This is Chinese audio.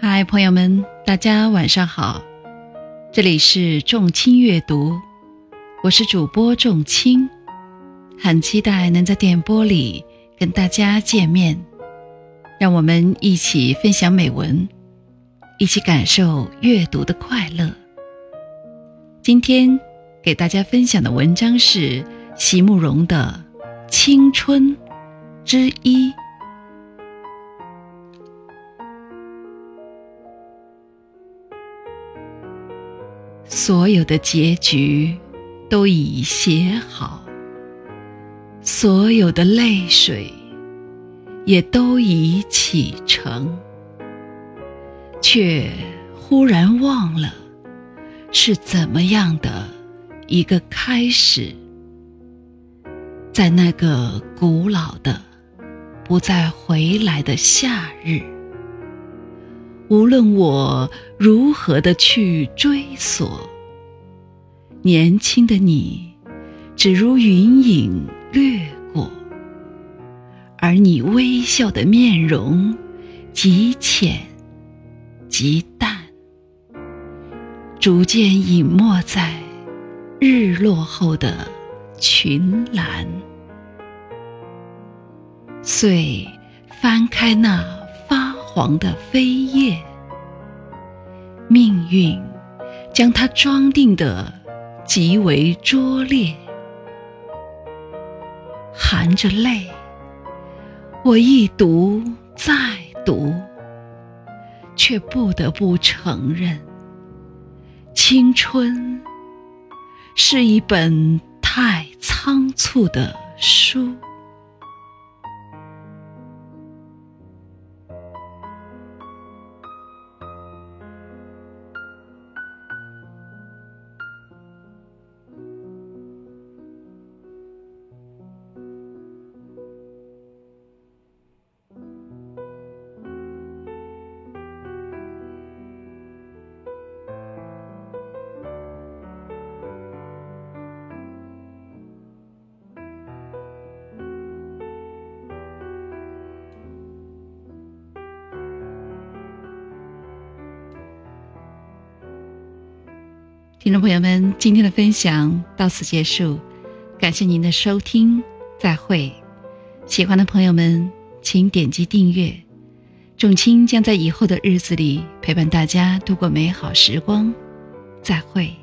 嗨，朋友们，大家晚上好，这里是众卿阅读，我是主播众卿，很期待能在电波里跟大家见面，让我们一起分享美文，一起感受阅读的快乐。今天给大家分享的文章是席慕容的《青春》之一。所有的结局都已写好，所有的泪水也都已启程，却忽然忘了是怎么样的一个开始。在那个古老的、不再回来的夏日。无论我如何的去追索，年轻的你，只如云影掠过，而你微笑的面容极浅极淡，逐渐隐没在日落后的群岚。遂翻开那。黄的飞叶，命运将它装订的极为拙劣，含着泪，我一读再读，却不得不承认，青春是一本太仓促的书。听众朋友们，今天的分享到此结束，感谢您的收听，再会。喜欢的朋友们，请点击订阅。仲卿将在以后的日子里陪伴大家度过美好时光，再会。